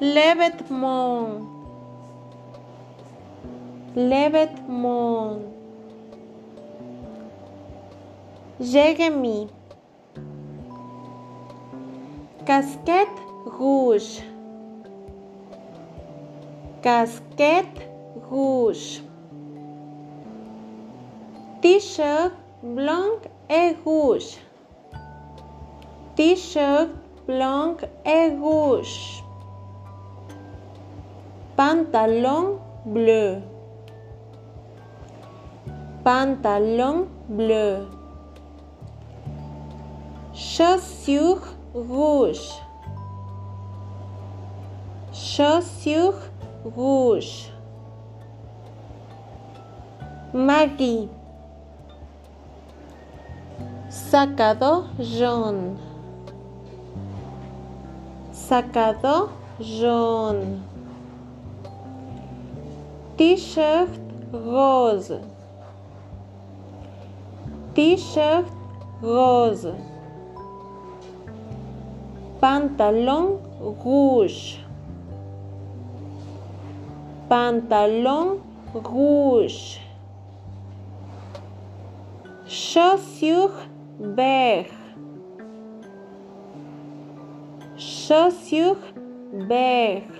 les vêtements, les vêtements. Jérémie, casquette rouge, casquette rouge. T-shirt blanc et rouge. T-shirt blanc et rouge. Pantalon bleu. Pantalon bleu. Chaussures rouges. Chaussures rouges. Marie. Sacado jaune. Sacado jaune. T-shirt rose. T-shirt rose. Pantalon rouge. Pantalon rouge. Chaussures vert. Chaussures vert.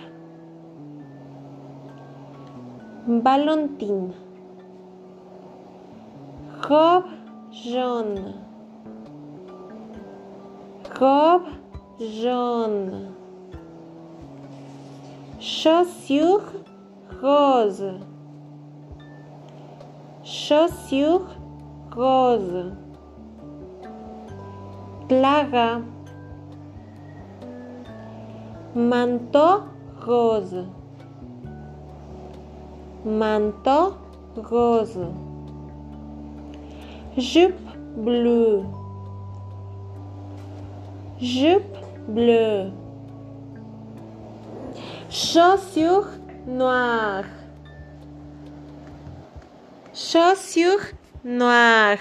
Valentín. Job John. Job John. Chaussure rose. Chaussure rose. Plaga. Manteau rose. Manteau rose. Jupe bleue. Jupe bleue. Chaussures noires. Chaussures noires.